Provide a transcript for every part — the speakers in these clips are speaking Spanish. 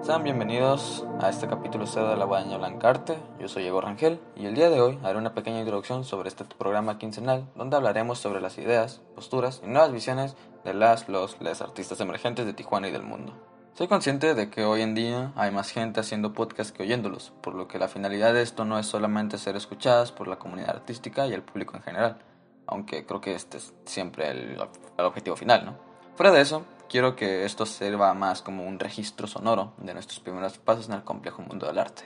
Sean bienvenidos a este capítulo 0 de la Guadaña Blancarte. Yo soy Diego Rangel y el día de hoy haré una pequeña introducción sobre este programa quincenal donde hablaremos sobre las ideas, posturas y nuevas visiones de las, los, les artistas emergentes de Tijuana y del mundo. Soy consciente de que hoy en día hay más gente haciendo podcasts que oyéndolos, por lo que la finalidad de esto no es solamente ser escuchadas por la comunidad artística y el público en general, aunque creo que este es siempre el, el objetivo final, ¿no? Fuera de eso, quiero que esto sirva más como un registro sonoro de nuestros primeros pasos en el complejo mundo del arte.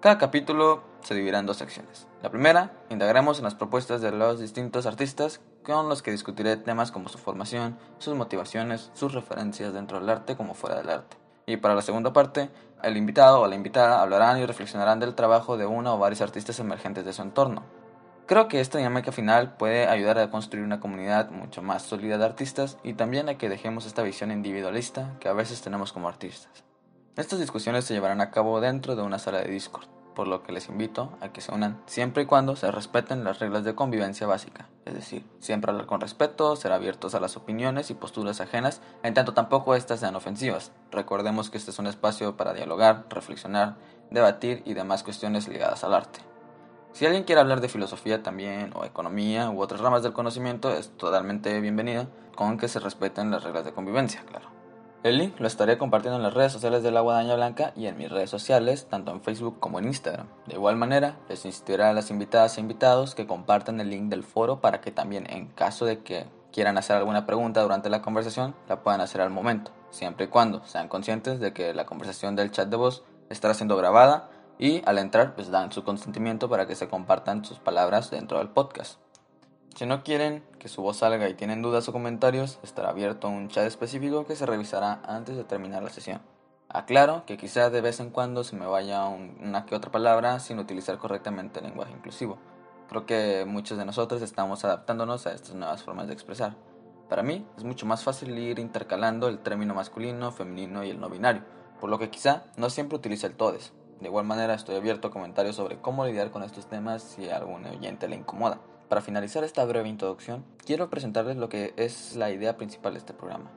Cada capítulo se dividirá en dos secciones. La primera, indagaremos en las propuestas de los distintos artistas con los que discutiré temas como su formación, sus motivaciones, sus referencias dentro del arte como fuera del arte. Y para la segunda parte, el invitado o la invitada hablarán y reflexionarán del trabajo de uno o varios artistas emergentes de su entorno, Creo que esta dinámica final puede ayudar a construir una comunidad mucho más sólida de artistas y también a que dejemos esta visión individualista que a veces tenemos como artistas. Estas discusiones se llevarán a cabo dentro de una sala de Discord, por lo que les invito a que se unan siempre y cuando se respeten las reglas de convivencia básica, es decir, siempre hablar con respeto, ser abiertos a las opiniones y posturas ajenas, en tanto tampoco estas sean ofensivas. Recordemos que este es un espacio para dialogar, reflexionar, debatir y demás cuestiones ligadas al arte. Si alguien quiere hablar de filosofía también, o economía, u otras ramas del conocimiento, es totalmente bienvenido, con que se respeten las reglas de convivencia, claro. El link lo estaré compartiendo en las redes sociales de la Guadaña Blanca y en mis redes sociales, tanto en Facebook como en Instagram. De igual manera, les insistiré a las invitadas e invitados que compartan el link del foro para que también, en caso de que quieran hacer alguna pregunta durante la conversación, la puedan hacer al momento, siempre y cuando sean conscientes de que la conversación del chat de voz estará siendo grabada y al entrar pues dan su consentimiento para que se compartan sus palabras dentro del podcast. Si no quieren que su voz salga y tienen dudas o comentarios, estará abierto un chat específico que se revisará antes de terminar la sesión. Aclaro que quizás de vez en cuando se me vaya una que otra palabra sin utilizar correctamente el lenguaje inclusivo. Creo que muchos de nosotros estamos adaptándonos a estas nuevas formas de expresar. Para mí es mucho más fácil ir intercalando el término masculino, femenino y el no binario, por lo que quizá no siempre utilice el todes. De igual manera estoy abierto a comentarios sobre cómo lidiar con estos temas si a algún oyente le incomoda. Para finalizar esta breve introducción, quiero presentarles lo que es la idea principal de este programa.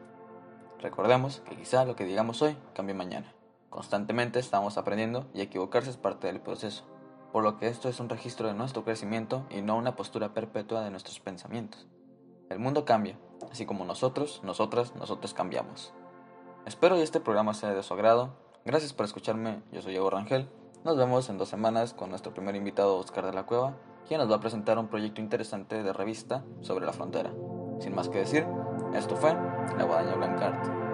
Recordemos que quizá lo que digamos hoy cambie mañana. Constantemente estamos aprendiendo y equivocarse es parte del proceso, por lo que esto es un registro de nuestro crecimiento y no una postura perpetua de nuestros pensamientos. El mundo cambia, así como nosotros, nosotras, nosotros cambiamos. Espero que este programa sea de su agrado Gracias por escucharme, yo soy Diego Rangel. Nos vemos en dos semanas con nuestro primer invitado Oscar de la Cueva, quien nos va a presentar un proyecto interesante de revista sobre la frontera. Sin más que decir, esto fue La Guadaña Blancarte.